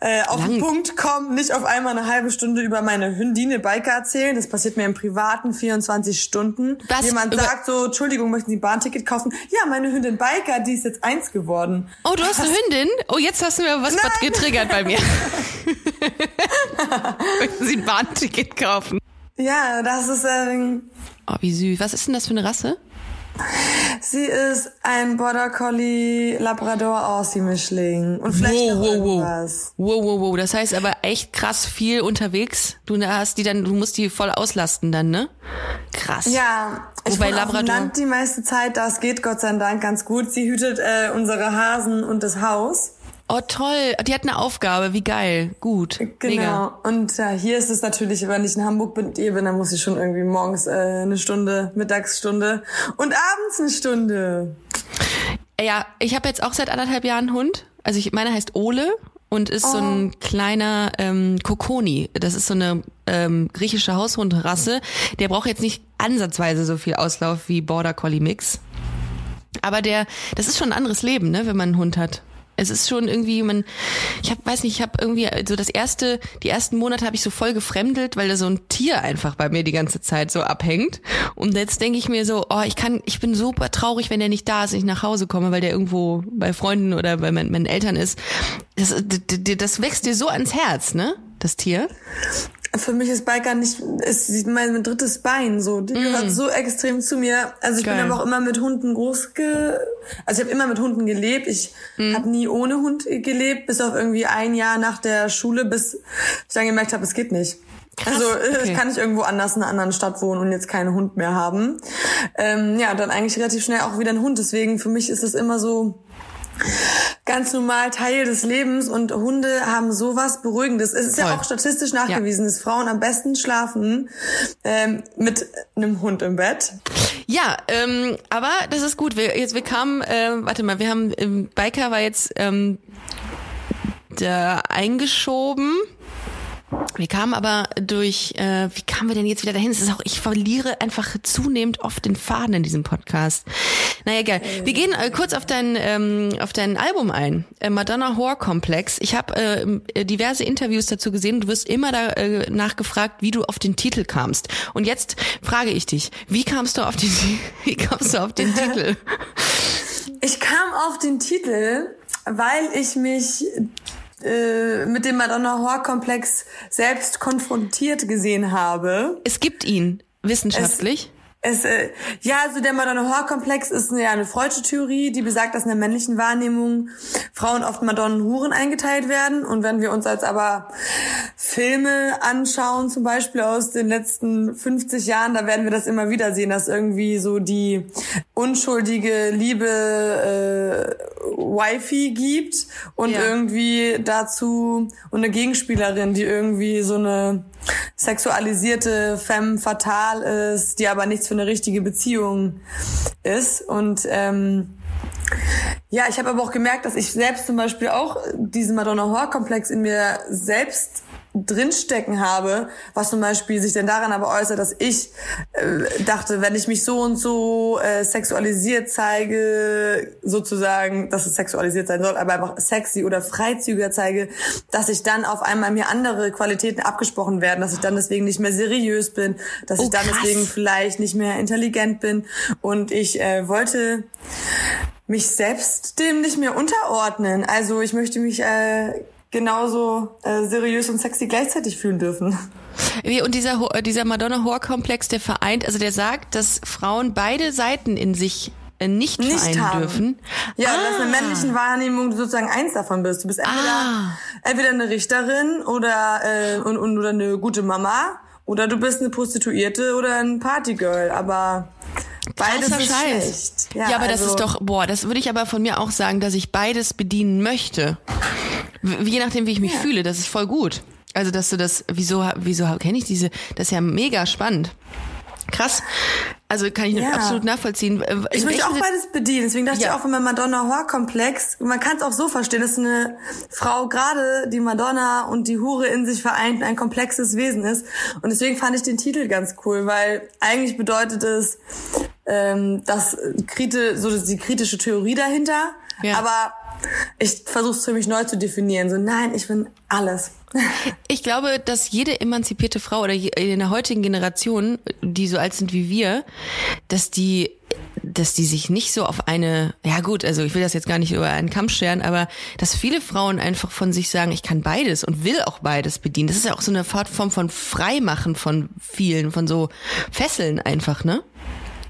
äh, auf Lang. den Punkt kommen, nicht auf einmal eine halbe Stunde über meine Hündine Biker erzählen. Das passiert mir im privaten 24 Stunden. Was? Jemand sagt so, Entschuldigung, möchten Sie ein Bahnticket kaufen? Ja, meine Hündin Biker, die ist jetzt eins geworden. Oh, du hast eine Hündin? Oh, jetzt hast du mir was getriggert bei mir. möchten Sie ein Bahnticket kaufen? Ja, das ist. Ähm, oh, wie süß. Was ist denn das für eine Rasse? Sie ist ein Border Collie Labrador Aussie Mischling und vielleicht wow, noch wow, irgendwas. Wow, wow, wow. Das heißt aber echt krass viel unterwegs. Du hast die dann, du musst die voll auslasten dann, ne? Krass. Ja, ich Wobei bin Labrador auf dem Land die meiste Zeit. Das geht Gott sei Dank ganz gut. Sie hütet äh, unsere Hasen und das Haus. Oh toll, die hat eine Aufgabe, wie geil, gut. Genau. Mega. Und ja, hier ist es natürlich, wenn ich in Hamburg bin, ihr bin, dann muss ich schon irgendwie morgens äh, eine Stunde, Mittagsstunde und abends eine Stunde. Ja, ich habe jetzt auch seit anderthalb Jahren einen Hund Also ich meine heißt Ole und ist oh. so ein oh. kleiner ähm, Kokoni. Das ist so eine ähm, griechische Haushundrasse. Der braucht jetzt nicht ansatzweise so viel Auslauf wie Border Collie Mix. Aber der, das ist schon ein anderes Leben, ne, wenn man einen Hund hat. Es ist schon irgendwie, man, ich hab, weiß nicht, ich habe irgendwie so das erste, die ersten Monate habe ich so voll gefremdelt, weil da so ein Tier einfach bei mir die ganze Zeit so abhängt. Und jetzt denke ich mir so, oh, ich kann, ich bin super traurig, wenn der nicht da ist, und ich nach Hause komme, weil der irgendwo bei Freunden oder bei meinen, meinen Eltern ist. Das, das, das wächst dir so ans Herz, ne? Das Tier für mich ist Biker nicht, ist mein drittes Bein so. Die mm. gehört so extrem zu mir. Also ich Geil. bin aber auch immer mit Hunden groß ge, also ich habe immer mit Hunden gelebt. Ich mm. habe nie ohne Hund gelebt, bis auf irgendwie ein Jahr nach der Schule, bis ich dann gemerkt habe, es geht nicht. Krass, also äh, okay. kann ich irgendwo anders in einer anderen Stadt wohnen und jetzt keinen Hund mehr haben. Ähm, ja, dann eigentlich relativ schnell auch wieder ein Hund. Deswegen für mich ist es immer so, ganz normal Teil des Lebens und Hunde haben sowas Beruhigendes. Es ist Voll. ja auch statistisch nachgewiesen, ja. dass Frauen am besten schlafen ähm, mit einem Hund im Bett. Ja, ähm, aber das ist gut. Wir, jetzt wir kamen, äh, warte mal, wir haben ähm, Biker war jetzt ähm, da eingeschoben. Wir kamen aber durch, äh, wie kamen wir denn jetzt wieder dahin? Es ist auch, ich verliere einfach zunehmend oft den Faden in diesem Podcast. Naja, egal. Wir gehen äh, kurz auf dein, ähm, auf dein Album ein. Äh, Madonna Horror Complex. Ich habe äh, diverse Interviews dazu gesehen. Du wirst immer da, äh, nachgefragt, wie du auf den Titel kamst. Und jetzt frage ich dich, wie kamst du auf den, wie kamst du auf den Titel? Ich kam auf den Titel, weil ich mich äh, mit dem Madonna-Horror-Komplex selbst konfrontiert gesehen habe. Es gibt ihn wissenschaftlich. Es, äh, ja, also der Madonna-Horror-Komplex ist eine, ja, eine freudsche Theorie, die besagt, dass in der männlichen Wahrnehmung Frauen oft Madonnen-Huren eingeteilt werden. Und wenn wir uns als aber Filme anschauen, zum Beispiel aus den letzten 50 Jahren, da werden wir das immer wieder sehen, dass irgendwie so die unschuldige Liebe äh, Wifi gibt und ja. irgendwie dazu und eine Gegenspielerin, die irgendwie so eine sexualisierte femme fatale ist, die aber nichts für eine richtige Beziehung ist. Und ähm, ja, ich habe aber auch gemerkt, dass ich selbst zum Beispiel auch diesen Madonna-Horror-Komplex in mir selbst drinstecken habe, was zum Beispiel sich denn daran aber äußert, dass ich äh, dachte, wenn ich mich so und so äh, sexualisiert zeige, sozusagen, dass es sexualisiert sein soll, aber einfach sexy oder freizügiger zeige, dass ich dann auf einmal mir andere Qualitäten abgesprochen werden, dass ich dann deswegen nicht mehr seriös bin, dass oh, ich dann krass. deswegen vielleicht nicht mehr intelligent bin und ich äh, wollte mich selbst dem nicht mehr unterordnen. Also ich möchte mich äh, genauso äh, seriös und sexy gleichzeitig fühlen dürfen. Und dieser, dieser Madonna-Horror-Komplex, der vereint, also der sagt, dass Frauen beide Seiten in sich äh, nicht, nicht vereinen haben. dürfen. Ja, ah. dass in der männlichen Wahrnehmung du sozusagen eins davon bist. Du bist entweder, ah. entweder eine Richterin oder, äh, und, und, oder eine gute Mama oder du bist eine Prostituierte oder ein Partygirl, aber beides ist Scheiß. schlecht. Ja, ja aber also, das ist doch, boah, das würde ich aber von mir auch sagen, dass ich beides bedienen möchte. Je nachdem, wie ich mich ja. fühle, das ist voll gut. Also, dass du das, wieso, wieso kenne ich diese, das ist ja mega spannend. Krass. Also kann ich ja. absolut nachvollziehen. Äh, ich möchte auch beides bedienen. Deswegen dachte ja. ich auch immer Madonna Horror-Komplex. Man kann es auch so verstehen, dass eine Frau gerade die Madonna und die Hure in sich vereint ein komplexes Wesen ist. Und deswegen fand ich den Titel ganz cool, weil eigentlich bedeutet es, ähm, dass kriti so die kritische Theorie dahinter. Ja. Aber ich versuche es für mich neu zu definieren. So, nein, ich bin alles. Ich glaube, dass jede emanzipierte Frau oder in der heutigen Generation, die so alt sind wie wir, dass die dass die sich nicht so auf eine, ja gut, also ich will das jetzt gar nicht über einen Kamm scheren, aber dass viele Frauen einfach von sich sagen, ich kann beides und will auch beides bedienen. Das ist ja auch so eine Form von Freimachen von vielen, von so Fesseln einfach, ne?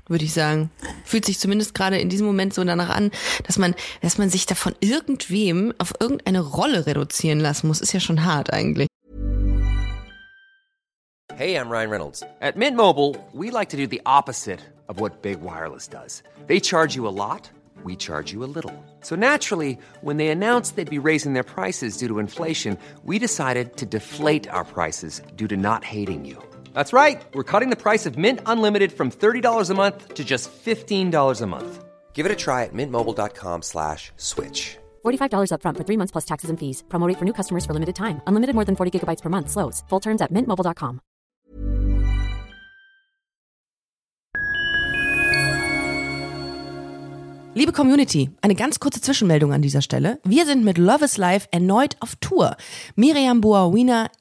Würde ich sagen. Fühlt sich zumindest gerade in diesem Moment so danach an, dass man, dass man sich da von irgendwem auf irgendeine Rolle reduzieren lassen muss. Ist ja schon hart eigentlich. Hey, I'm Ryan Reynolds. At Mint Mobile, we like to do the opposite of what Big Wireless does. They charge you a lot, we charge you a little. So naturally, when they announced they'd be raising their prices due to inflation, we decided to deflate our prices due to not hating you. That's right. We're cutting the price of Mint Unlimited from $30 a month to just $15 a month. Give it a try at mintmobile.com slash switch. $45 upfront for three months plus taxes and fees. Promo rate for new customers for limited time. Unlimited more than 40 gigabytes per month. Slows. Full terms at mintmobile.com. Liebe Community, eine ganz kurze Zwischenmeldung an dieser Stelle. Wir sind mit Love is Life erneut auf Tour. Miriam Boawina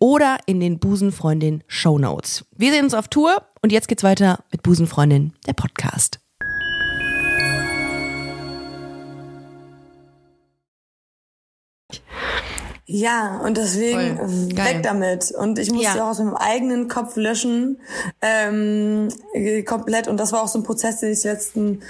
oder in den Busenfreundin Show Notes. Wir sehen uns auf Tour und jetzt geht's weiter mit Busenfreundin, der Podcast. Ja, und deswegen Voll. Geil. weg damit. Und ich musste Ja. auch aus meinem eigenen Kopf löschen, ähm, äh, komplett. Und das war auch so ein Prozess, den ich letzten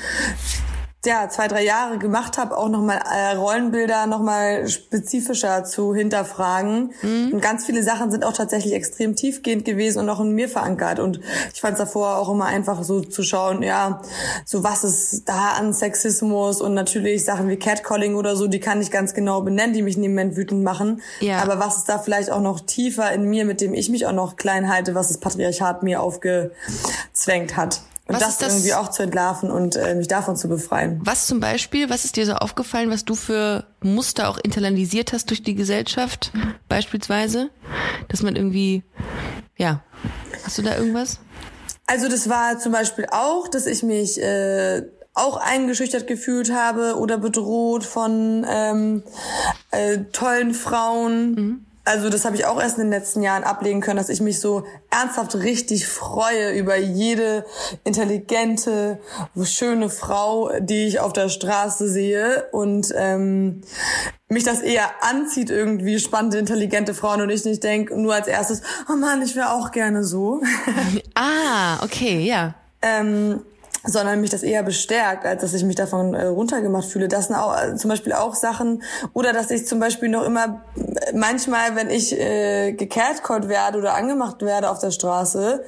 ja, zwei, drei Jahre gemacht habe, auch nochmal äh, Rollenbilder nochmal spezifischer zu hinterfragen. Und ganz viele Sachen sind auch tatsächlich extrem tiefgehend gewesen und auch in mir verankert. Und ich fand es davor auch immer einfach so zu schauen, ja, so was ist da an Sexismus und natürlich Sachen wie Catcalling oder so, die kann ich ganz genau benennen, die mich in dem Moment wütend machen. Ja. Aber was ist da vielleicht auch noch tiefer in mir, mit dem ich mich auch noch klein halte, was das Patriarchat mir aufgezwängt hat. Und Was das, das- irgendwie auch zu entlarven und äh, mich davon zu befreien. Was zum Beispiel, was ist dir so aufgefallen, was du für Muster auch internalisiert hast durch die Gesellschaft, beispielsweise? Dass man irgendwie, ja, hast du da irgendwas? Also das war zum Beispiel auch, dass ich mich äh, auch eingeschüchtert gefühlt habe oder bedroht von ähm, äh, tollen Frauen. Also das habe ich auch erst in den letzten Jahren ablegen können, dass ich mich so ernsthaft richtig freue über jede intelligente, schöne Frau, die ich auf der Straße sehe und ähm, mich das eher anzieht irgendwie spannende, intelligente Frauen und ich nicht denke nur als erstes, oh Mann, ich wäre auch gerne so. Ah, okay, ja. ähm, sondern mich das eher bestärkt, als dass ich mich davon äh, runtergemacht fühle. Das sind auch äh, zum Beispiel auch Sachen, oder dass ich zum Beispiel noch immer äh, manchmal, wenn ich äh, gecatcallt werde oder angemacht werde auf der Straße,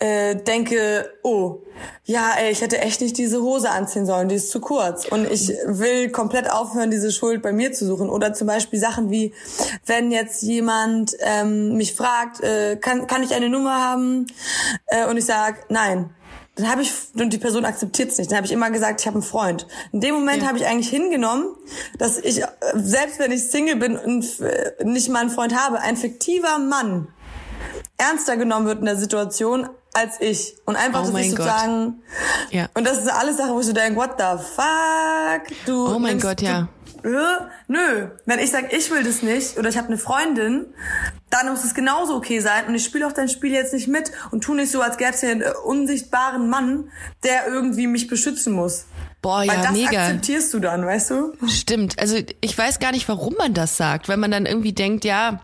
äh, denke, oh, ja, ey, ich hätte echt nicht diese Hose anziehen sollen, die ist zu kurz. Und ich will komplett aufhören, diese Schuld bei mir zu suchen. Oder zum Beispiel Sachen wie, wenn jetzt jemand ähm, mich fragt, äh, kann, kann ich eine Nummer haben? Äh, und ich sag, nein. Dann habe ich, und die Person akzeptiert es nicht. Dann habe ich immer gesagt, ich habe einen Freund. In dem Moment Ja. habe ich eigentlich hingenommen, dass ich, äh, selbst wenn ich Single bin und äh, nicht mal einen Freund habe, ein fiktiver Mann ernster genommen wird in der Situation als ich. Und einfach, Oh ich Gott. sozusagen, Ja. und das ist alles Sachen, wo ich so denke, what the fuck? Du Oh mein Gott, ja. Nö, wenn ich sag, ich will das nicht oder ich habe eine Freundin, dann muss es genauso okay sein und ich spiele auch dein Spiel jetzt nicht mit und tu nicht so, als gäbe es hier einen äh, unsichtbaren Mann, der irgendwie mich beschützen muss. Boah, Weil ja, das mega. akzeptierst du dann, weißt du? Stimmt. Also ich weiß gar nicht, warum man das sagt, weil man dann irgendwie denkt, ja,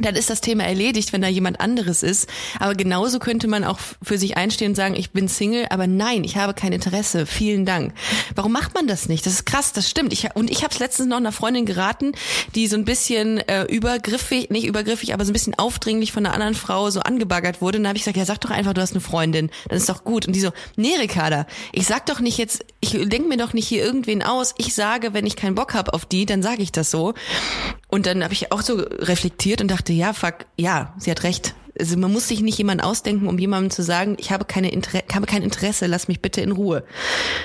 dann ist das Thema erledigt, wenn da jemand anderes ist. Aber genauso könnte man auch für sich einstehen und sagen, ich bin Single, aber nein, ich habe kein Interesse. Vielen Dank. Warum macht man das nicht? Das ist krass, das stimmt. Ich, und ich habe es letztens noch einer Freundin geraten, die so ein bisschen äh, übergriffig, nicht übergriffig, aber so ein bisschen aufdringlich von einer anderen Frau so angebaggert wurde. Und dann habe ich gesagt, ja, sag doch einfach, du hast eine Freundin. Dann ist doch gut. Und die so, nee, Ricarda, ich sag doch nicht jetzt, ich denk mir doch nicht hier irgendwen aus. Ich sage, wenn ich keinen Bock habe auf die, dann sage ich das so. Und dann habe ich auch so reflektiert und dachte, ja, fuck, ja, sie hat recht. Also man muss sich nicht jemanden ausdenken, um jemandem zu sagen, ich habe keine Inter habe kein Interesse, lass mich bitte in Ruhe.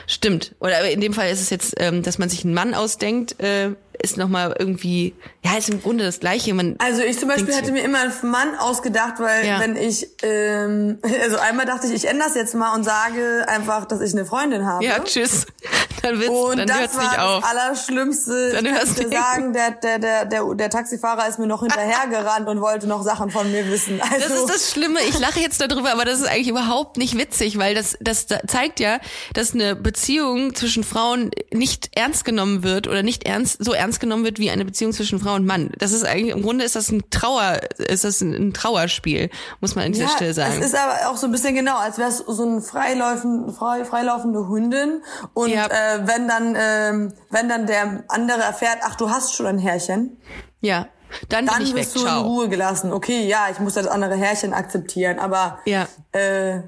Stimmt. Oder in dem Fall ist es jetzt, ähm, dass man sich einen Mann ausdenkt, äh, ist nochmal irgendwie, ja, ist im Grunde das Gleiche. Man Also ich zum Beispiel sich- mir immer einen Mann ausgedacht, weil Ja. wenn ich, ähm, also einmal dachte ich, ich ändere das jetzt mal und sage einfach, dass ich eine Freundin habe. ja, tschüss. Dann wird's, Und dann das hört's war nicht auf. das Allerschlimmste. Dann dir nicht. sagen, der, der, der, der, der Taxifahrer ist mir noch hinterhergerannt und wollte noch Sachen von mir wissen. Also, Das ist das Schlimme. Ich lache jetzt darüber, aber das ist eigentlich überhaupt nicht witzig, weil das, das zeigt ja, dass eine Beziehung zwischen Frauen nicht ernst genommen wird oder nicht ernst, so ernst genommen wird wie eine Beziehung zwischen Frau und Mann. Das ist eigentlich, im Grunde ist das ein Trauer, ist das ein Trauerspiel, muss man an dieser ja, Stelle sagen. Es ist aber auch so ein bisschen genau, als wäre es so eine freilaufende, frei, freilaufende Hündin und Ja. äh, wenn dann, ähm, wenn dann der andere erfährt, ach, du hast schon ein Härchen. Ja. Dann, dann bin ich weg. du Ciao. in Ruhe gelassen. Okay, ja, ich muss das andere Härchen akzeptieren, aber Ja. äh,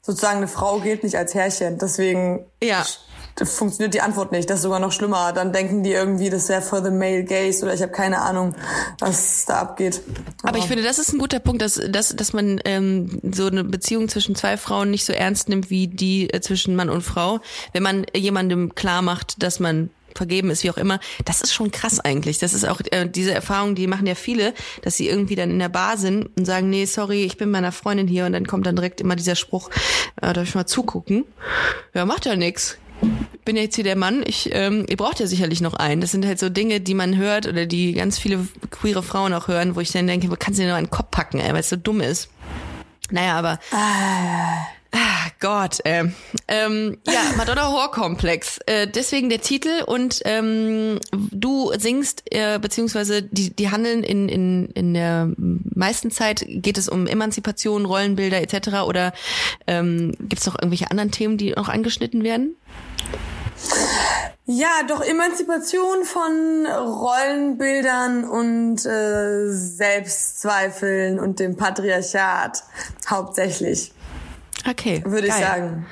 sozusagen eine Frau gilt nicht als Härchen. Deswegen Ja. Funktioniert die Antwort nicht. Das ist sogar noch schlimmer. Dann denken die irgendwie, das wäre for the male gaze oder ich habe keine Ahnung, was da abgeht. Aber ich finde, das ist ein guter Punkt, dass, dass, dass man ähm, so eine Beziehung zwischen zwei Frauen nicht so ernst nimmt wie die äh, zwischen Mann und Frau. Wenn man jemandem klar macht, dass man vergeben ist, wie auch immer, das ist schon krass eigentlich. Das ist auch äh, diese Erfahrung, die machen ja viele, dass sie irgendwie dann in der Bar sind und sagen, nee, sorry, ich bin meiner Freundin hier und dann kommt dann direkt immer dieser Spruch, äh, darf ich mal zugucken? Ja, macht ja nix. Bin ja jetzt hier der Mann, ich, ähm, ihr braucht ja sicherlich noch einen. Das sind halt so Dinge, die man hört oder die ganz viele queere Frauen auch hören, wo ich dann denke, wo kannst du dir nur einen Kopf packen, ey, weil es so dumm ist. Naja, aber. Ah, Gott, ähm, ähm, ja, Madonna Horror-Komplex. Äh, deswegen der Titel und ähm, du singst, äh, beziehungsweise die, die handeln in, in, in der meisten Zeit geht es um Emanzipation, Rollenbilder etc. Oder ähm, gibt es noch irgendwelche anderen Themen, die noch angeschnitten werden? Ja, doch Emanzipation von Rollenbildern und äh, Selbstzweifeln und dem Patriarchat hauptsächlich, Okay. würde ich geil. sagen.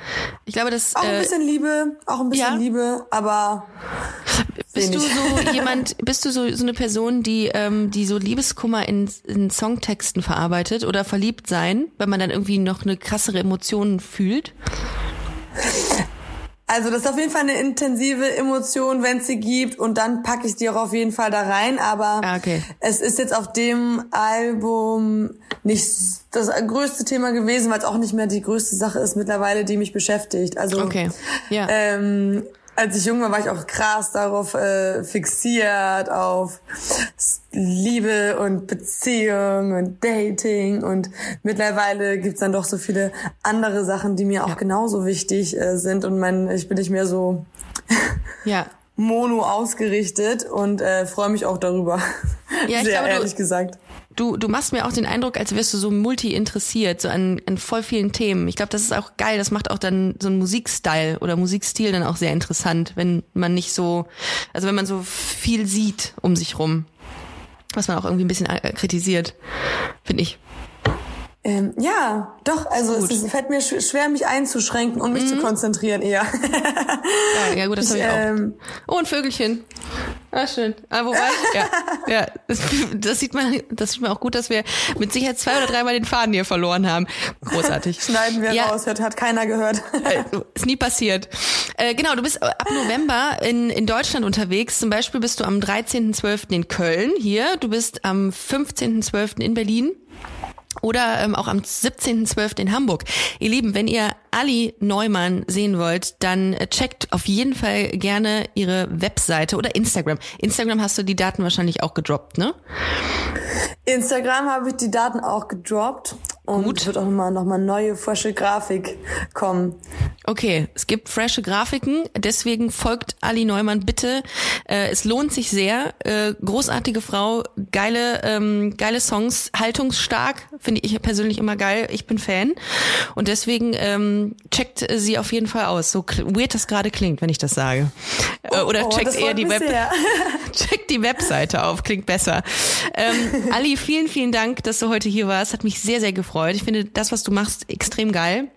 Ich glaube, das Auch ein äh, bisschen Liebe, auch ein bisschen ja. Liebe, aber Bist du so jemand, bist du so, so eine Person, die, ähm, die so Liebeskummer in, in Songtexten verarbeitet oder verliebt sein, weil man dann irgendwie noch eine krassere Emotion fühlt? Also das ist auf jeden Fall eine intensive Emotion, wenn es sie gibt und dann packe ich die auch auf jeden Fall da rein. Aber Ah, okay. es ist jetzt auf dem Album nicht das größte Thema gewesen, weil es auch nicht mehr die größte Sache ist mittlerweile, die mich beschäftigt. Also Okay, ja. ähm, als ich jung war, war ich auch krass darauf äh, fixiert, auf Liebe und Beziehung und Dating und mittlerweile gibt's dann doch so viele andere Sachen, die mir auch genauso wichtig äh, sind und mein, ich bin nicht mehr so Ja. mono ausgerichtet und äh, freue mich auch darüber. Ja, ich Sehr glaube, du- ehrlich gesagt. Du, du machst mir auch den Eindruck, als wärst du so multi-interessiert, so an, an voll vielen Themen. Ich glaube, das ist auch geil. Das macht auch dann so einen Musikstyle oder Musikstil dann auch sehr interessant, wenn man nicht so, also wenn man so viel sieht um sich rum. Was man auch irgendwie ein bisschen äh, kritisiert, finde ich. Ähm, ja, doch, also es ist, fällt mir sch schwer, mich einzuschränken und mich zu konzentrieren eher. Ja, ja gut, das habe ich auch. ähm, Oh, ein Vögelchen. Ah, schön. Ah, wobei, ja, ja, das, das sieht man, das sieht man auch gut, dass wir mit Sicherheit zwei oder dreimal den Faden hier verloren haben. Großartig. Schneiden wir Ja. raus, hat, hat keiner gehört. Äh, ist nie passiert. Äh, genau, du bist ab November in, in Deutschland unterwegs. Zum Beispiel bist du am 13.12. in Köln hier. Du bist am 15.12. in Berlin. Oder ähm, auch am 17.12. in Hamburg. Ihr Lieben, wenn ihr Ali Neumann sehen wollt, dann äh, checkt auf jeden Fall gerne ihre Webseite oder Instagram. Instagram hast du die Daten wahrscheinlich auch gedroppt, ne? Instagram habe ich die Daten auch gedroppt und Gut. wird auch nochmal noch mal neue, frische Grafik kommen. Okay, es gibt frische Grafiken, deswegen folgt Ali Neumann bitte. Äh, es lohnt sich sehr. Äh, großartige Frau, geile, ähm, geile Songs, haltungsstark, finde ich persönlich immer geil. Ich bin Fan. Und deswegen ähm, checkt sie auf jeden Fall aus. So weird das gerade klingt, wenn ich das sage. Äh, oder oh, checkt das eher die Web checkt die Webseite auf, klingt besser. Ähm, Ali, vielen, vielen Dank, dass du heute hier warst. Hat mich sehr, sehr gefreut. Ich finde das, was du machst, extrem geil.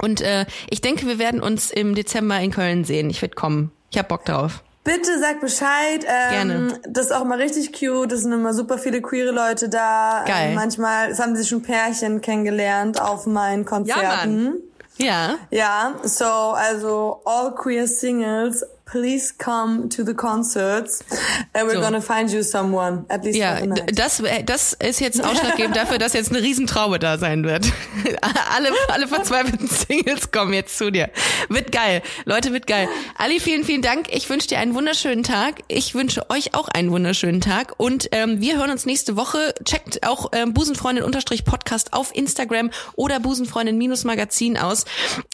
Und äh, ich denke, wir werden uns im Dezember in Köln sehen. Ich werde kommen. Ich hab Bock drauf. Bitte sag Bescheid. Ähm, Gerne. Das ist auch immer richtig cute. Es sind immer super viele queere Leute da. Geil. Ähm, manchmal, haben sich schon Pärchen kennengelernt auf meinen Konzerten. Ja. Ja, so, also all queer singles, please come to the concerts. And we're So. gonna find you someone, at least Ja, for the night. das, äh, das ist jetzt ausschlaggebend dafür, dass jetzt eine Riesentraube da sein wird. alle, alle verzweifelten Singles kommen jetzt zu dir. Wird geil. Leute, wird geil. Ali, vielen, vielen Dank. Ich wünsche dir einen wunderschönen Tag. Ich wünsche euch auch einen wunderschönen Tag. Und ähm, wir hören uns nächste Woche. Checkt auch ähm, Busenfreundin-Podcast auf Instagram oder Busenfreundin-Magazin aus.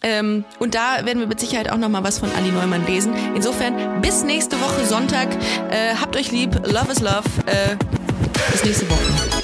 Ähm, und da werden wir mit Sicherheit auch nochmal was von Ali Neumann lesen. Insofern, bis nächste Woche Sonntag. Äh, habt euch lieb. Love is love. Äh, bis nächste Woche.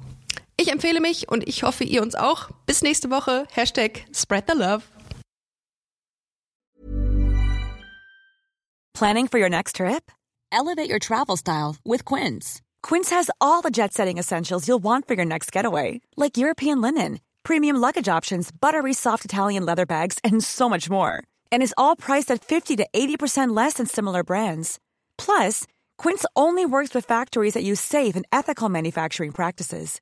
Ich empfehle mich und ich hoffe, ihr uns auch. Bis nächste Woche. Hashtag Spread the Love. Planning for your next trip? Elevate your travel style with Quince. Quince has all the jet setting essentials you'll want for your next getaway, like European linen, premium luggage options, buttery soft Italian leather bags, and so much more. And is all priced at 50 to 80% less than similar brands. Plus, Quince only works with factories that use safe and ethical manufacturing practices.